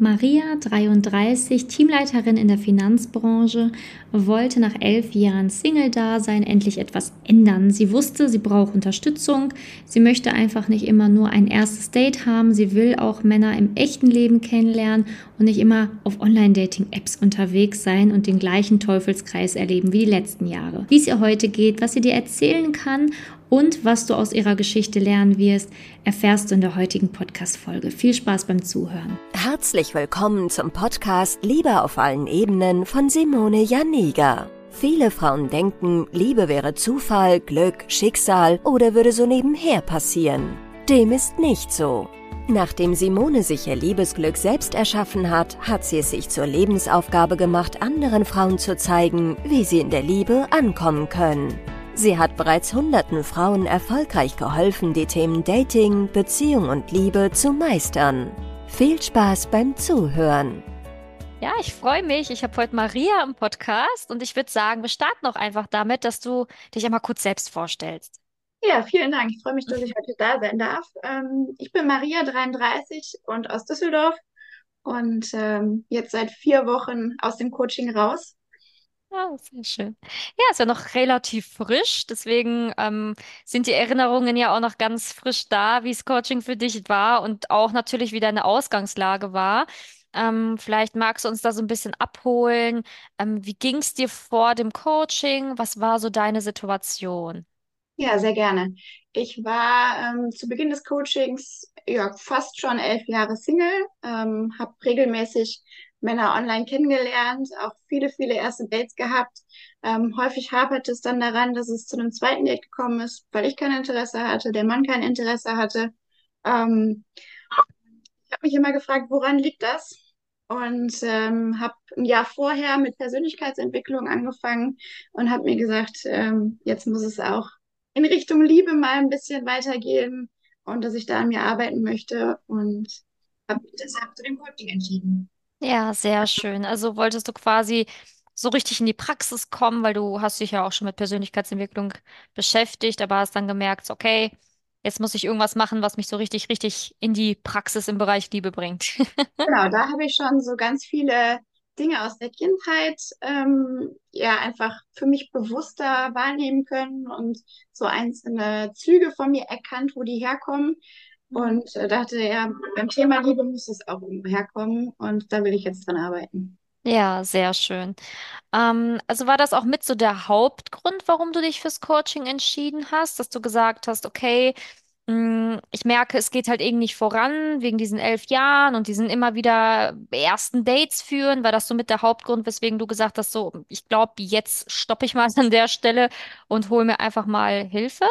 Maria, 33, Teamleiterin in der Finanzbranche, wollte nach elf Jahren Single-Dasein endlich etwas ändern. Sie wusste, sie braucht Unterstützung. Sie möchte einfach nicht immer nur ein erstes Date haben. Sie will auch Männer im echten Leben kennenlernen und nicht immer auf Online-Dating-Apps unterwegs sein und den gleichen Teufelskreis erleben wie die letzten Jahre. Wie es ihr heute geht, was sie dir erzählen kann und was du aus ihrer Geschichte lernen wirst, erfährst du in der heutigen Podcast-Folge. Viel Spaß beim Zuhören. Herzlich willkommen zum Podcast Liebe auf allen Ebenen von Simone Janiga. Viele Frauen denken, Liebe wäre Zufall, Glück, Schicksal oder würde so nebenher passieren. Dem ist nicht so. Nachdem Simone sich ihr Liebesglück selbst erschaffen hat, hat sie es sich zur Lebensaufgabe gemacht, anderen Frauen zu zeigen, wie sie in der Liebe ankommen können. Sie hat bereits hunderten Frauen erfolgreich geholfen, die Themen Dating, Beziehung und Liebe zu meistern. Viel Spaß beim Zuhören. Ja, ich freue mich. Ich habe heute Maria im Podcast und ich würde sagen, wir starten auch einfach damit, dass du dich einmal kurz selbst vorstellst. Ja, vielen Dank. Ich freue mich, dass ich heute da sein darf. Ähm, ich bin Maria, 33 und aus Düsseldorf und ähm, jetzt seit vier Wochen aus dem Coaching raus Ah, sehr schön. Ja, ist ja noch relativ frisch, deswegen ähm, sind die Erinnerungen ja auch noch ganz frisch da, wie das Coaching für dich war und auch natürlich, wie deine Ausgangslage war. Ähm, vielleicht magst du uns da so ein bisschen abholen. Ähm, wie ging es dir vor dem Coaching? Was war so deine Situation? Ja, sehr gerne. Ich war ähm, zu Beginn des Coachings ja fast schon elf Jahre Single, ähm, habe regelmäßig Männer online kennengelernt, auch viele, viele erste Dates gehabt. Ähm, häufig hapert es dann daran, dass es zu einem zweiten Date gekommen ist, weil ich kein Interesse hatte, der Mann kein Interesse hatte. Ähm, ich habe mich immer gefragt, woran liegt das? Und ähm, habe ein Jahr vorher mit Persönlichkeitsentwicklung angefangen und habe mir gesagt, ähm, jetzt muss es auch in Richtung Liebe mal ein bisschen weitergehen und dass ich da an mir arbeiten möchte und habe deshalb zu dem Coaching entschieden. Ja, sehr schön. Also wolltest du quasi so richtig in die Praxis kommen, weil du hast dich ja auch schon mit Persönlichkeitsentwicklung beschäftigt, aber hast dann gemerkt, okay, jetzt muss ich irgendwas machen, was mich so richtig, richtig in die Praxis im Bereich Liebe bringt. Genau, da habe ich schon so ganz viele Dinge aus der Kindheit ähm, ja einfach für mich bewusster wahrnehmen können und so einzelne Züge von mir erkannt, wo die herkommen. Und äh, dachte, ja, beim Thema Liebe muss es auch herkommen und da will ich jetzt dran arbeiten. Ja, sehr schön. Ähm, also war das auch mit so der Hauptgrund, warum du dich fürs Coaching entschieden hast, dass du gesagt hast, okay, ich merke, es geht halt irgendwie nicht voran wegen diesen elf Jahren und diesen immer wieder ersten Dates führen. War das so mit der Hauptgrund, weswegen du gesagt hast, so, ich glaube, jetzt stoppe ich mal an der Stelle und hole mir einfach mal Hilfe?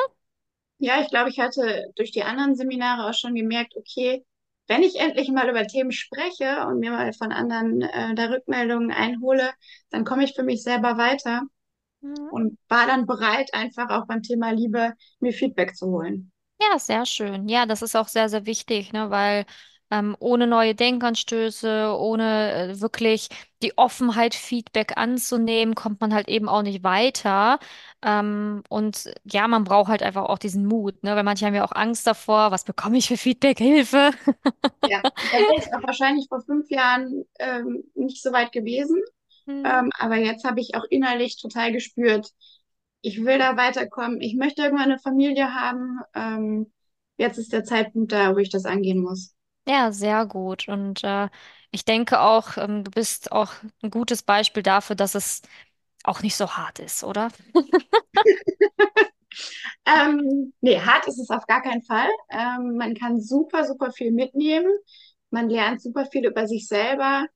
Ja, ich glaube, ich hatte durch die anderen Seminare auch schon gemerkt, okay, wenn ich endlich mal über Themen spreche und mir mal von anderen äh, da Rückmeldungen einhole, dann komme ich für mich selber weiter Mhm. und war dann bereit, einfach auch beim Thema Liebe mir Feedback zu holen. Ja, sehr schön. Ja, das ist auch sehr, sehr wichtig, ne, weil ähm, ohne neue Denkanstöße, ohne äh, wirklich die Offenheit, Feedback anzunehmen, kommt man halt eben auch nicht weiter. Ähm, und ja, man braucht halt einfach auch diesen Mut, ne, weil manche haben ja auch Angst davor, was bekomme ich für Feedback, Hilfe. Ja, da wäre ich auch wahrscheinlich vor fünf Jahren ähm, nicht so weit gewesen. Hm. Ähm, aber jetzt habe ich auch innerlich total gespürt, ich will da weiterkommen. Ich möchte irgendwann eine Familie haben. Ähm, jetzt ist der Zeitpunkt da, wo ich das angehen muss. Ja, sehr gut. Und äh, ich denke auch, ähm, du bist auch ein gutes Beispiel dafür, dass es auch nicht so hart ist, oder? Ähm, nee, hart ist es auf gar keinen Fall. Ähm, man kann super, super viel mitnehmen. Man lernt super viel über sich selber,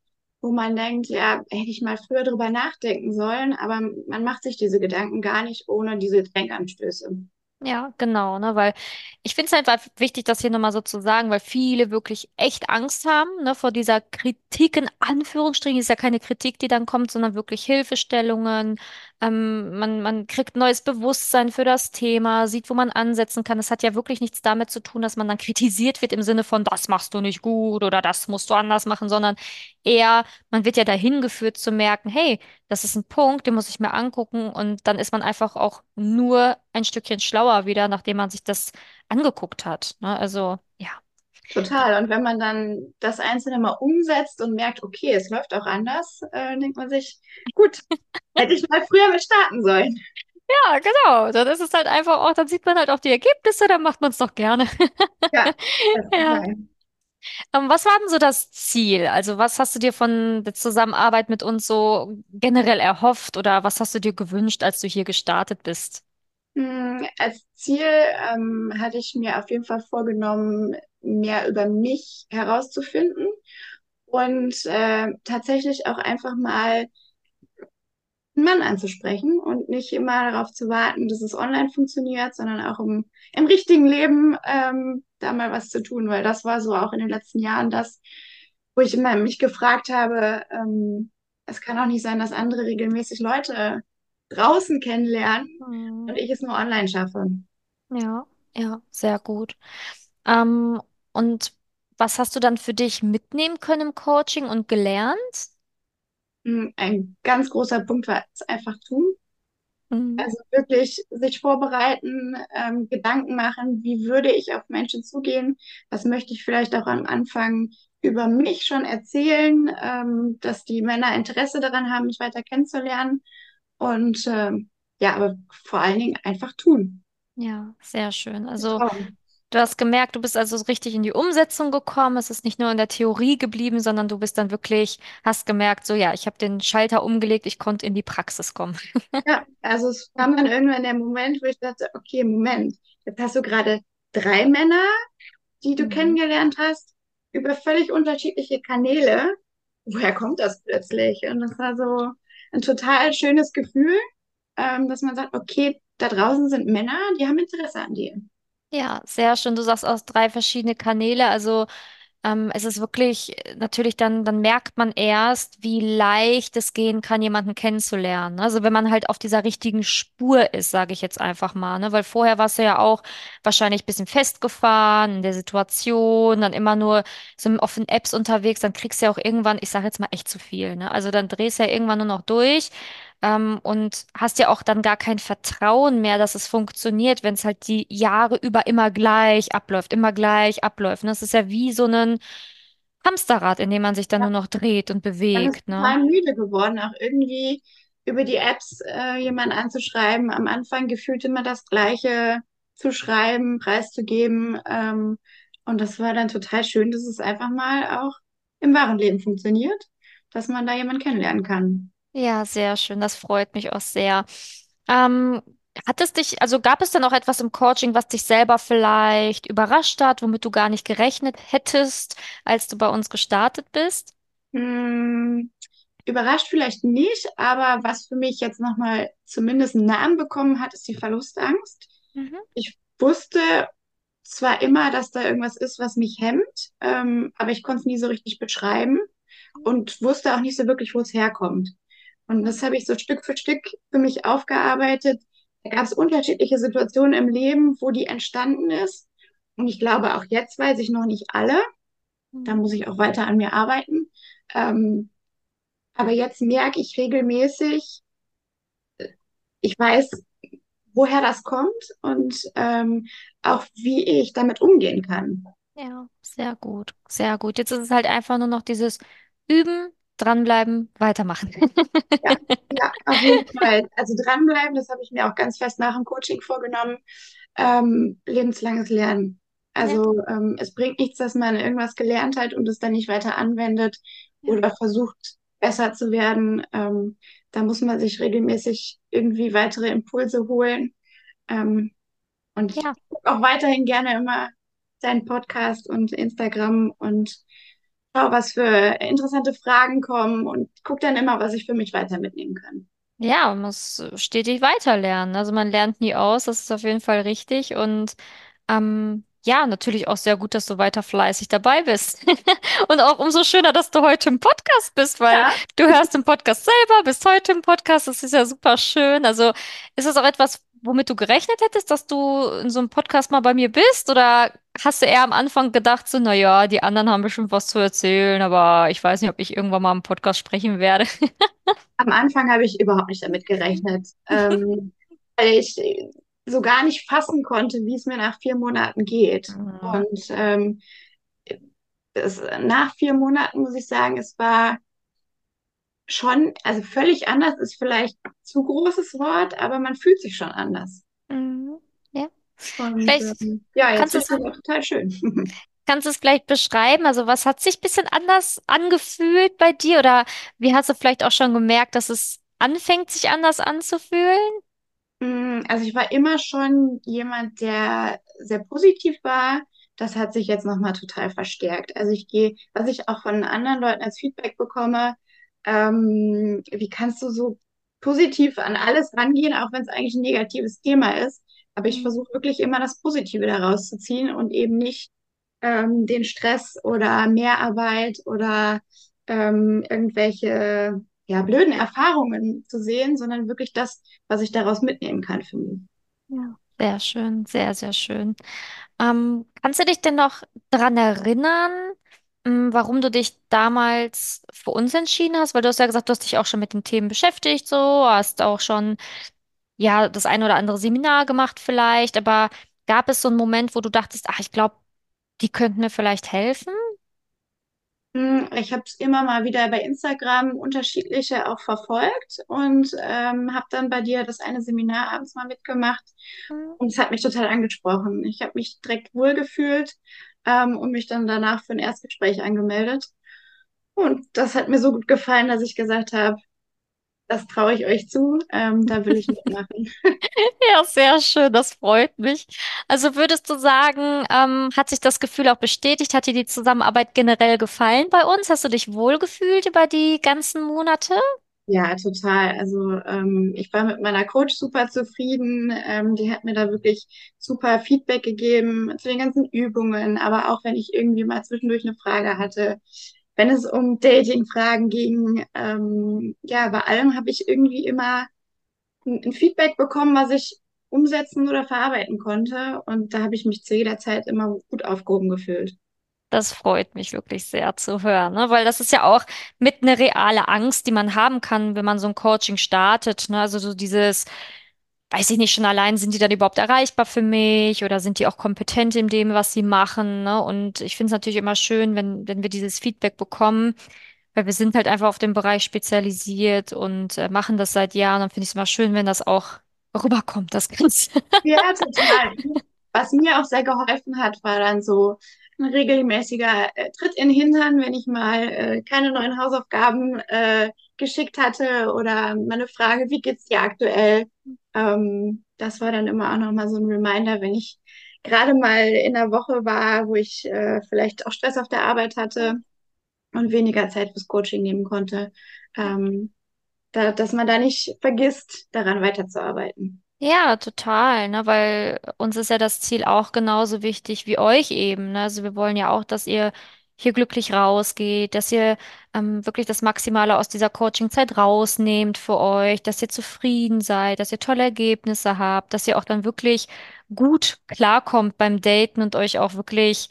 wo man denkt, ja, hätte ich mal früher drüber nachdenken sollen, aber man macht sich diese Gedanken gar nicht ohne diese Denkanstöße. Ja, genau, ne, weil ich finde es einfach wichtig, das hier nochmal so zu sagen, weil viele wirklich echt Angst haben, ne, vor dieser Kritik in Anführungsstrichen. Ist ja keine Kritik, die dann kommt, sondern wirklich Hilfestellungen. Ähm, man, man kriegt neues Bewusstsein für das Thema, sieht, wo man ansetzen kann. Es hat ja wirklich nichts damit zu tun, dass man dann kritisiert wird im Sinne von, das machst du nicht gut oder das musst du anders machen, sondern eher, man wird ja dahin geführt zu merken, hey, das ist ein Punkt, den muss ich mir angucken und dann ist man einfach auch nur ein Stückchen schlauer wieder, nachdem man sich das angeguckt hat. Ne? Also, ja. Total. Und wenn man dann das Einzelne mal umsetzt und merkt, okay, es läuft auch anders, äh, denkt man sich, gut, hätte ich mal früher mit starten sollen. Ja, genau. Dann ist es halt einfach auch, dann sieht man halt auch die Ergebnisse, dann macht man es doch gerne. Ja, Ja. Ähm, was war denn so das Ziel? Also, was hast du dir von der Zusammenarbeit mit uns so generell erhofft oder was hast du dir gewünscht, als du hier gestartet bist? Hm, Als Ziel ähm, hatte ich mir auf jeden Fall vorgenommen, mehr über mich herauszufinden und äh, tatsächlich auch einfach mal einen Mann anzusprechen und nicht immer darauf zu warten, dass es online funktioniert, sondern auch im, im richtigen Leben ähm, da mal was zu tun, weil das war so auch in den letzten Jahren das, wo ich immer mich gefragt habe, ähm, es kann auch nicht sein, dass andere regelmäßig Leute draußen kennenlernen und Mhm. ich es nur online schaffe. Ja, ja, sehr gut. Ähm, und was hast du dann für dich mitnehmen können im Coaching und gelernt? Mm, Ein ganz großer Punkt war es einfach tun. Mhm. Also wirklich sich vorbereiten, ähm, Gedanken machen, wie würde ich auf Menschen zugehen? Was möchte ich vielleicht auch am Anfang über mich schon erzählen, ähm, dass die Männer Interesse daran haben, mich weiter kennenzulernen. Und ähm, ja, aber vor allen Dingen einfach tun. Ja, sehr schön. Also trauen. Du hast gemerkt, du bist also so richtig in die Umsetzung gekommen. Es ist nicht nur in der Theorie geblieben, sondern du bist dann wirklich, hast gemerkt, so ja, ich habe den Schalter umgelegt, ich konnte in die Praxis kommen. Ja, also es kam dann irgendwann der Moment, wo ich dachte, okay, Moment, jetzt hast du gerade drei Männer die du Mhm. kennengelernt hast, über völlig unterschiedliche Kanäle. Woher kommt das plötzlich? Und das war so ein total schönes Gefühl, ähm, dass man sagt, okay, da draußen sind Männer, die haben Interesse an dir. Ja, sehr schön. Du sagst aus drei verschiedene Kanäle. Also ähm, es ist wirklich äh, natürlich dann, dann merkt man erst, wie leicht es gehen kann, jemanden kennenzulernen. Also wenn man halt auf dieser richtigen Spur ist, sage ich jetzt einfach mal, ne? Weil vorher warst du ja auch wahrscheinlich ein bisschen festgefahren in der Situation, dann immer nur so in offenen Apps unterwegs, dann kriegst du ja auch irgendwann, ich sage jetzt mal echt zu viel, ne? Also dann drehst du ja irgendwann nur noch durch. Ähm, und hast ja auch dann gar kein Vertrauen mehr, dass es funktioniert, wenn es halt die Jahre über immer gleich abläuft, immer gleich abläuft. Ne? Das ist ja wie so ein Hamsterrad, in dem man sich dann nur noch dreht und Man ist bewegt, ne? total müde geworden, auch irgendwie über die Apps äh, jemanden anzuschreiben. Am Anfang gefühlt immer das Gleiche zu schreiben, preiszugeben. Ähm, und das war dann total schön, dass es einfach mal auch im wahren Leben funktioniert, dass man da jemanden kennenlernen kann. Ja, sehr schön. Das freut mich auch sehr. Ähm, hat es dich, also gab es dann auch etwas im Coaching, was dich selber vielleicht überrascht hat, womit du gar nicht gerechnet hättest, als du bei uns gestartet bist? Hm, überrascht vielleicht nicht, aber was für mich jetzt nochmal zumindest einen Namen bekommen hat, ist die Verlustangst. Mhm. Ich wusste zwar immer, dass da irgendwas ist, was mich hemmt, ähm, aber ich konnte es nie so richtig beschreiben und wusste auch nicht so wirklich, wo es herkommt. Und das habe ich so Stück für Stück für mich aufgearbeitet. Da gab es unterschiedliche Situationen im Leben, wo die entstanden ist. Und ich glaube, auch jetzt weiß ich noch nicht alle. Da Mhm. muss ich auch weiter an mir arbeiten. Ähm, aber jetzt merke ich regelmäßig, ich weiß, woher das kommt und ähm, auch wie ich damit umgehen kann. Ja, sehr gut, sehr gut. Jetzt ist es halt einfach nur noch dieses Üben, dranbleiben, weitermachen. Ja, ja, auf jeden Fall. Also dranbleiben, das habe ich mir auch ganz fest nach dem Coaching vorgenommen. Ähm, lebenslanges Lernen. Ja, Also ähm, es bringt nichts, dass man irgendwas gelernt hat und es dann nicht weiter anwendet ja, oder versucht, besser zu werden. Ähm, da muss man sich regelmäßig irgendwie weitere Impulse holen. Ähm, und ich ja. gucke auch weiterhin gerne immer deinen Podcast und Instagram und was für interessante Fragen kommen und guck dann immer, was ich für mich weiter mitnehmen kann. Ja, man muss stetig weiterlernen. Also man lernt nie aus, das ist auf jeden Fall richtig. Und ähm, ja, natürlich auch sehr gut, dass du weiter fleißig dabei bist. Und auch umso schöner, dass du heute im Podcast bist, weil Ja, du hörst den Podcast selber, bist heute im Podcast. Das ist ja super schön. Also ist es auch etwas, womit du gerechnet hättest, dass du in so einem Podcast mal bei mir bist? Oder hast du eher am Anfang gedacht, so, na ja, die anderen haben bestimmt was zu erzählen, aber ich weiß nicht, ob ich irgendwann mal im Podcast sprechen werde. am Anfang habe ich überhaupt nicht damit gerechnet, ähm, weil ich so gar nicht fassen konnte, wie es mir nach vier Monaten geht. Mhm. Und ähm, das, nach vier Monaten muss ich sagen, es war schon, also völlig anders ist vielleicht zu großes Wort, aber man fühlt sich schon anders. Mhm. Ja. Und ähm, ja, jetzt ist es, total schön. kannst du es vielleicht beschreiben? Also was hat sich ein bisschen anders angefühlt bei dir? Oder wie hast du vielleicht auch schon gemerkt, dass es anfängt, sich anders anzufühlen? Mm, Also ich war immer schon jemand, der sehr positiv war. Das hat sich jetzt nochmal total verstärkt. Also ich gehe, was ich auch von anderen Leuten als Feedback bekomme, ähm, wie kannst du so positiv an alles rangehen, auch wenn es eigentlich ein negatives Thema ist. Aber ich Mhm. versuche wirklich immer das Positive daraus zu ziehen und eben nicht ähm, den Stress oder Mehrarbeit oder ähm, irgendwelche ja, blöden Erfahrungen zu sehen, sondern wirklich das, was ich daraus mitnehmen kann für mich. Ja. Sehr schön, sehr, sehr schön. Ähm, kannst du dich denn noch daran erinnern, ähm, warum du dich damals für uns entschieden hast? Weil du hast ja gesagt, du hast dich auch schon mit den Themen beschäftigt, so, hast auch schon, ja, das ein oder andere Seminar gemacht vielleicht, aber gab es so einen Moment, wo du dachtest, ach, ich glaube, die könnten mir vielleicht helfen? Hm, Ich habe es immer mal wieder bei Instagram unterschiedliche auch verfolgt und ähm, habe dann bei dir das eine Seminar abends mal mitgemacht Mhm. und es hat mich total angesprochen. Ich habe mich direkt wohlgefühlt ähm, und mich dann danach für ein Erstgespräch angemeldet. Und das hat mir so gut gefallen, dass ich gesagt habe, das traue ich euch zu, ähm, da will ich mitmachen. Ja, sehr schön, das freut mich. Also würdest du sagen, ähm, hat sich das Gefühl auch bestätigt? Hat dir die Zusammenarbeit generell gefallen bei uns? Hast du dich wohlgefühlt über die ganzen Monate? Ja, total. Also ähm, ich war mit meiner Coach super zufrieden. Ähm, die hat mir da wirklich super Feedback gegeben zu den ganzen Übungen, aber auch wenn ich irgendwie mal zwischendurch eine Frage hatte, wenn es um Dating-Fragen ging, ähm, ja, bei allem habe ich irgendwie immer ein, ein Feedback bekommen, was ich umsetzen oder verarbeiten konnte. Und da habe ich mich zu jeder Zeit immer gut aufgehoben gefühlt. Das freut mich wirklich sehr zu hören, ne? Weil das ist ja auch mit eine reale Angst, die man haben kann, wenn man so ein Coaching startet, ne? Also so dieses, weiß ich nicht, schon allein, sind die dann überhaupt erreichbar für mich oder sind die auch kompetent in dem, was sie machen, ne? Und ich finde es natürlich immer schön, wenn, wenn wir dieses Feedback bekommen, weil wir sind halt einfach auf den Bereich spezialisiert und äh, machen das seit Jahren. Dann finde ich es immer schön, wenn das auch rüberkommt, das Ganze. Ja, total. Was mir auch sehr geholfen hat, war dann so ein regelmäßiger äh, Tritt in den Hintern, wenn ich mal äh, keine neuen Hausaufgaben äh, geschickt hatte oder mal eine Frage, wie geht's dir aktuell? Ähm, das war dann immer auch nochmal so ein Reminder, wenn ich gerade mal in der Woche war, wo ich äh, vielleicht auch Stress auf der Arbeit hatte und weniger Zeit fürs Coaching nehmen konnte, ähm, da, dass man da nicht vergisst, daran weiterzuarbeiten. Ja, total, ne, weil uns ist ja das Ziel auch genauso wichtig wie euch eben, ne? Also wir wollen ja auch, dass ihr hier glücklich rausgeht, dass ihr ähm, wirklich das Maximale aus dieser Coaching-Zeit rausnehmt für euch, dass ihr zufrieden seid, dass ihr tolle Ergebnisse habt, dass ihr auch dann wirklich gut klarkommt beim Daten und euch auch wirklich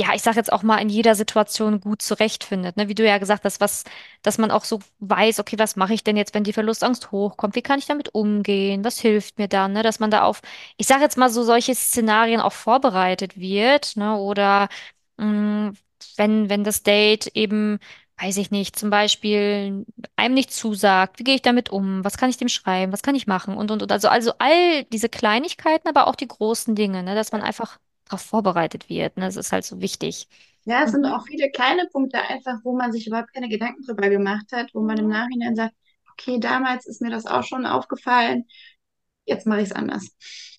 ja, ich sage jetzt auch mal, in jeder Situation gut zurechtfindet. Ne? Wie du ja gesagt hast, was, dass man auch so weiß, okay, was mache ich denn jetzt, wenn die Verlustangst hochkommt? Wie kann ich damit umgehen? Was hilft mir dann? Ne? Dass man da auf, ich sage jetzt mal, so solche Szenarien auch vorbereitet wird. Ne? Oder mh, wenn, wenn das Date eben, weiß ich nicht, zum Beispiel einem nicht zusagt, wie gehe ich damit um? Was kann ich dem schreiben? Was kann ich machen? Und, und, und. Also, also all diese Kleinigkeiten, aber auch die großen Dinge, ne? Dass man einfach darauf vorbereitet wird. Ne? Das ist halt so wichtig. Ja, es sind Mhm. auch viele kleine Punkte einfach, wo man sich überhaupt keine Gedanken drüber gemacht hat, wo man im Nachhinein sagt, okay, damals ist mir das auch schon aufgefallen, jetzt mache ich es anders.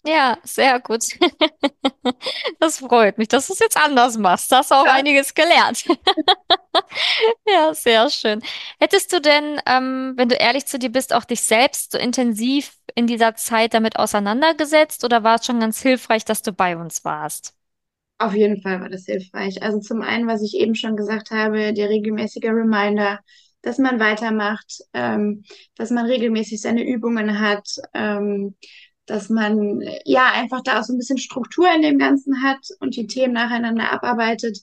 Ja, sehr gut. Das freut mich, dass du es jetzt anders machst. Da hast du auch Ja, einiges gelernt. Ja, sehr schön. Hättest du denn, ähm, wenn du ehrlich zu dir bist, auch dich selbst so intensiv in dieser Zeit damit auseinandergesetzt oder war es schon ganz hilfreich, dass du bei uns warst? auf jeden Fall war das hilfreich. Also zum einen, was ich eben schon gesagt habe, der regelmäßige Reminder, dass man weitermacht, ähm, dass man regelmäßig seine Übungen hat, ähm, dass man ja einfach da auch so ein bisschen Struktur in dem Ganzen hat und die Themen nacheinander abarbeitet.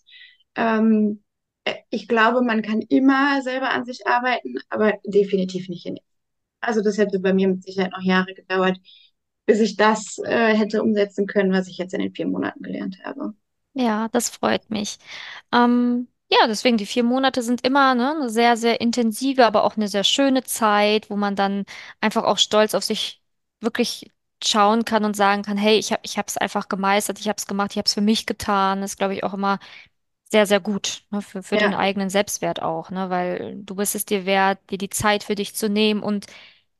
Ähm, äh, ich glaube, man kann immer selber an sich arbeiten, aber definitiv nicht in. Also das hätte bei mir mit Sicherheit noch Jahre gedauert, bis ich das äh, hätte umsetzen können, was ich jetzt in den vier Monaten gelernt habe. Ja, das freut mich. Ähm, ja, deswegen die vier Monate sind immer, ne, eine sehr, sehr intensive, aber auch eine sehr schöne Zeit, wo man dann einfach auch stolz auf sich wirklich schauen kann und sagen kann, hey, ich habe, ich habe es einfach gemeistert, ich habe es gemacht, ich habe es für mich getan. Das ist, glaube ich, auch immer sehr, sehr gut, ne, für, für den Ja, eigenen Selbstwert auch, ne, weil du bist es dir wert, dir die Zeit für dich zu nehmen und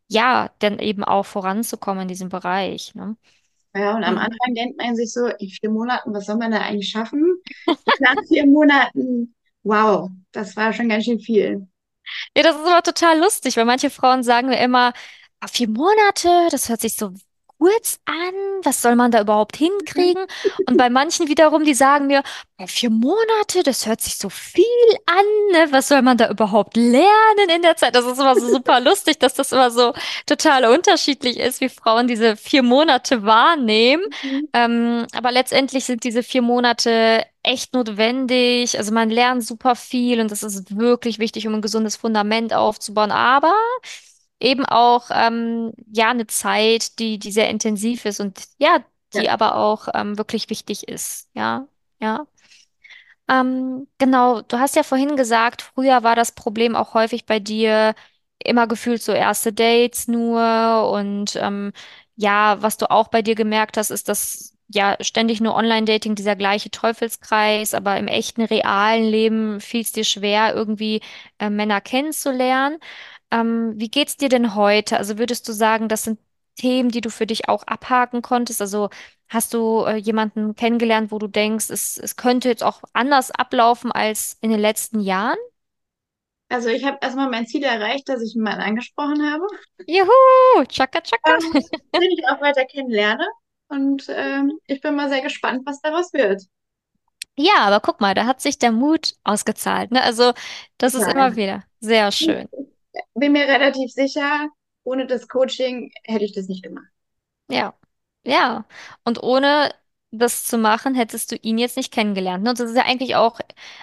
ja, dann eben auch voranzukommen in diesem Bereich, ne? ja, und am Mhm. Anfang denkt man sich so, in vier Monaten, was soll man da eigentlich schaffen? Nach vier Monaten, wow, das war schon ganz schön viel. Ja, das ist aber total lustig, weil manche Frauen sagen mir immer, ah, vier Monate, das hört sich so kurz an, was soll man da überhaupt hinkriegen? Und bei manchen wiederum, die sagen mir, vier Monate, das hört sich so viel an, ne? Was soll man da überhaupt lernen in der Zeit? Das ist immer so super lustig, dass das immer so total unterschiedlich ist, wie Frauen diese vier Monate wahrnehmen. Mhm. Ähm, aber letztendlich sind diese vier Monate echt notwendig. Also man lernt super viel und das ist wirklich wichtig, um ein gesundes Fundament aufzubauen. Aber eben auch ähm, ja eine Zeit, die, die sehr intensiv ist und ja, die Ja, aber auch ähm, wirklich wichtig ist. Ja, ja. Ähm, genau, du hast ja vorhin gesagt, früher war das Problem auch häufig bei dir immer gefühlt so erste Dates nur und ähm, ja, was du auch bei dir gemerkt hast, ist, dass ja ständig nur Online-Dating dieser gleiche Teufelskreis, aber im echten, realen Leben fiel es dir schwer, irgendwie äh, Männer kennenzulernen. Ähm, wie geht's dir denn heute? Also würdest du sagen, das sind Themen, die du für dich auch abhaken konntest? Also Hast du äh, jemanden kennengelernt, wo du denkst, es, es könnte jetzt auch anders ablaufen als in den letzten Jahren? also ich habe erstmal mein Ziel erreicht, dass ich einen Mann angesprochen habe, Juhu, tschakka, tschakka. ähm, den ich auch weiter kennenlerne. Und ähm, ich bin mal sehr gespannt, was daraus wird. Ja, aber guck mal, da hat sich der Mut ausgezahlt, ne? Also, das ist immer Total. wieder sehr schön. Bin mir relativ sicher, ohne das Coaching hätte ich das nicht gemacht. Ja, ja. Und ohne das zu machen, hättest du ihn jetzt nicht kennengelernt. Ne? Und das ist ja eigentlich auch,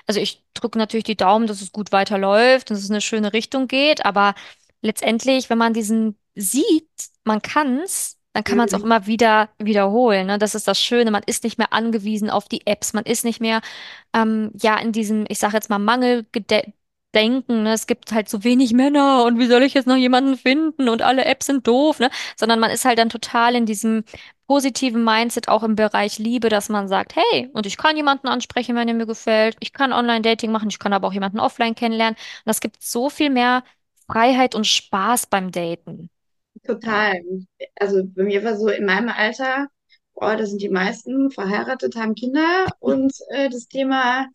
also ich drücke natürlich die Daumen, dass es gut weiterläuft, dass es in eine schöne Richtung geht, aber letztendlich, wenn man diesen sieht, man kann's, dann kann man es auch Mhm. immer wieder wiederholen. Ne? Das ist das Schöne. Man ist nicht mehr angewiesen auf die Apps, man ist nicht mehr ähm, ja in diesem, ich sage jetzt mal, Mangeldenken. Ne? Es gibt halt so wenig Männer und wie soll ich jetzt noch jemanden finden und alle Apps sind doof, ne? sondern man ist halt dann total in diesem positiven Mindset auch im Bereich Liebe, dass man sagt, hey, und ich kann jemanden ansprechen, wenn er mir gefällt, ich kann Online-Dating machen, ich kann aber auch jemanden offline kennenlernen. Und das gibt so viel mehr Freiheit und Spaß beim Daten. Total. Also bei mir war so in meinem Alter, oh, da sind die meisten verheiratet, haben Kinder und äh, das Thema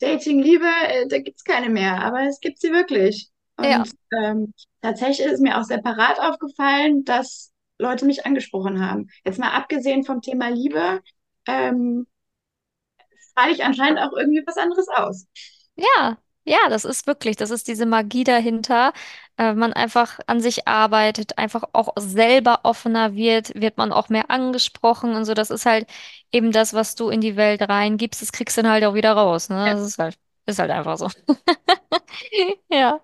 Dating, Liebe, äh, da gibt's keine mehr, aber es gibt sie wirklich. ja, Und ähm, tatsächlich ist mir auch separat aufgefallen, dass Leute mich angesprochen haben. Jetzt mal abgesehen vom Thema Liebe, ähm, strahle ich anscheinend auch irgendwie was anderes aus. ja, ja, das ist wirklich, das ist diese Magie dahinter. Äh, man einfach an sich arbeitet, einfach auch selber offener wird, wird man auch mehr angesprochen und so. Das ist halt eben das, was du in die Welt reingibst, das kriegst du dann halt auch wieder raus, ne? Ja. Das ist halt, ist halt einfach so. Ja.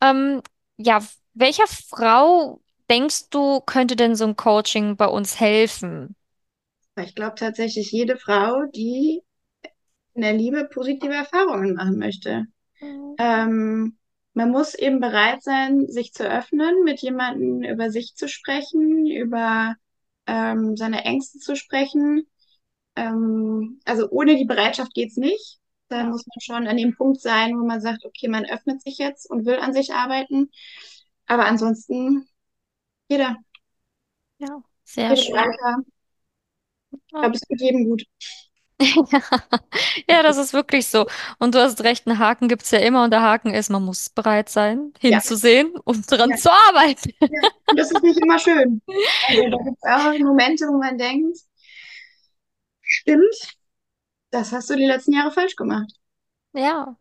Ähm, ja, welcher Frau denkst du, könnte denn so ein Coaching bei uns helfen? Ich glaube tatsächlich, jede Frau, die in der Liebe positive Erfahrungen machen möchte. Mhm. Ähm, man muss eben bereit sein, sich zu öffnen, mit jemandem über sich zu sprechen, über ähm, seine Ängste zu sprechen. Ähm, also ohne die Bereitschaft geht's nicht. Da Ja, muss man schon an dem Punkt sein, wo man sagt, okay, man öffnet sich jetzt und will an sich arbeiten. Aber ansonsten, jeder, ja, sehr schön. Alter, ich glaube, es tut jedem gut. Ja, das ist wirklich so. Und du hast recht, einen Haken gibt's ja immer und der Haken ist, man muss bereit sein, Ja, hinzusehen und dran ja, zu arbeiten. ja. Und das ist nicht immer schön. Also da gibt es auch Momente, wo man denkt, stimmt, das hast du die letzten Jahre falsch gemacht. Ja.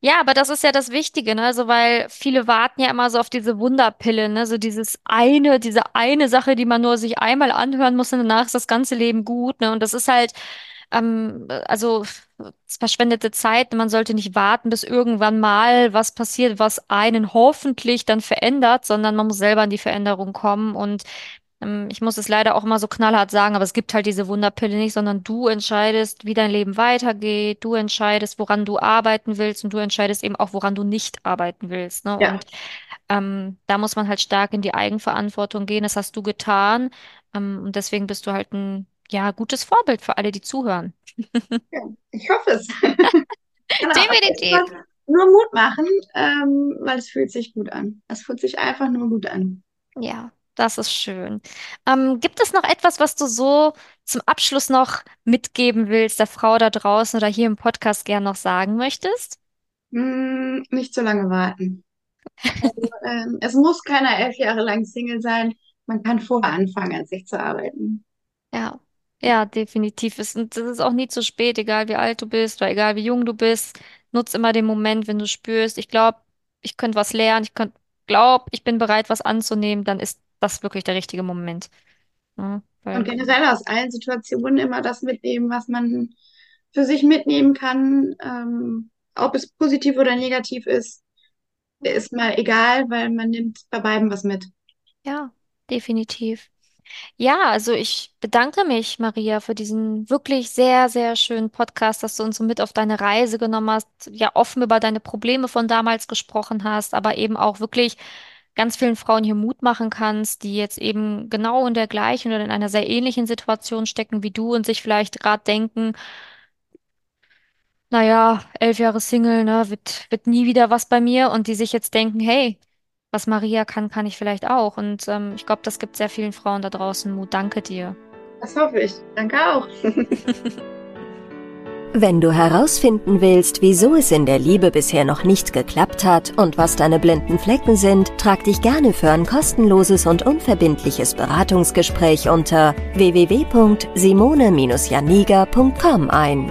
Ja, aber das ist ja das Wichtige, ne? Also, weil viele warten ja immer so auf diese Wunderpille, ne? So dieses eine, diese eine Sache, die man nur sich einmal anhören muss und danach ist das ganze Leben gut, ne? Und das ist halt, ähm, also verschwendete Zeit. Man sollte nicht warten, bis irgendwann mal was passiert, was einen hoffentlich dann verändert, sondern man muss selber in die Veränderung kommen und ähm, ich muss es leider auch immer so knallhart sagen, aber es gibt halt diese Wunderpille nicht, sondern du entscheidest, wie dein Leben weitergeht, du entscheidest, woran du arbeiten willst und du entscheidest eben auch, woran du nicht arbeiten willst. Ne? Ja. Und ähm, da muss man halt stark in die Eigenverantwortung gehen. Das hast du getan. Ähm, und deswegen bist du halt ein ja, gutes Vorbild für alle, die zuhören. Ja, ich hoffe es. Genau. Definitiv. Nur Mut machen, ähm, weil es fühlt sich gut an. Es fühlt sich einfach nur gut an. Ja, das ist schön. Ähm, gibt es noch etwas, was du so zum Abschluss noch mitgeben willst, der Frau da draußen oder hier im Podcast gern noch sagen möchtest? Hm, nicht so lange warten. Also, ähm, es muss keiner elf Jahre lang Single sein. Man kann vorher anfangen, an sich zu arbeiten. Ja, ja, definitiv. Es, und es ist auch nie zu spät, egal wie alt du bist oder egal wie jung du bist. Nutz immer den Moment, wenn du spürst, ich glaube, ich könnte was lernen, ich könnte, glaub, ich bin bereit, was anzunehmen, dann ist das wirklich der richtige Moment. Ja, Und weil, generell aus allen Situationen immer das mitnehmen, was man für sich mitnehmen kann. Ähm, ob es positiv oder negativ ist, ist mal egal, weil man nimmt bei beiden was mit. ja, definitiv. Ja, also ich bedanke mich, Maria, für diesen wirklich sehr, sehr schönen Podcast, dass du uns so mit auf deine Reise genommen hast, ja offen über deine Probleme von damals gesprochen hast, aber eben auch wirklich ganz vielen Frauen hier Mut machen kannst, die jetzt eben genau in der gleichen oder in einer sehr ähnlichen Situation stecken wie du und sich vielleicht gerade denken, naja, elf Jahre Single, ne, wird, wird nie wieder was bei mir und die sich jetzt denken, hey, was Maria kann, kann ich vielleicht auch. Und ähm, ich glaube, das gibt sehr vielen Frauen da draußen Mut. Danke dir. Das hoffe ich. Danke auch. Wenn du herausfinden willst, wieso es in der Liebe bisher noch nicht geklappt hat und was deine blinden Flecken sind, trag dich gerne für ein kostenloses und unverbindliches Beratungsgespräch unter www.simone-janiga.com ein.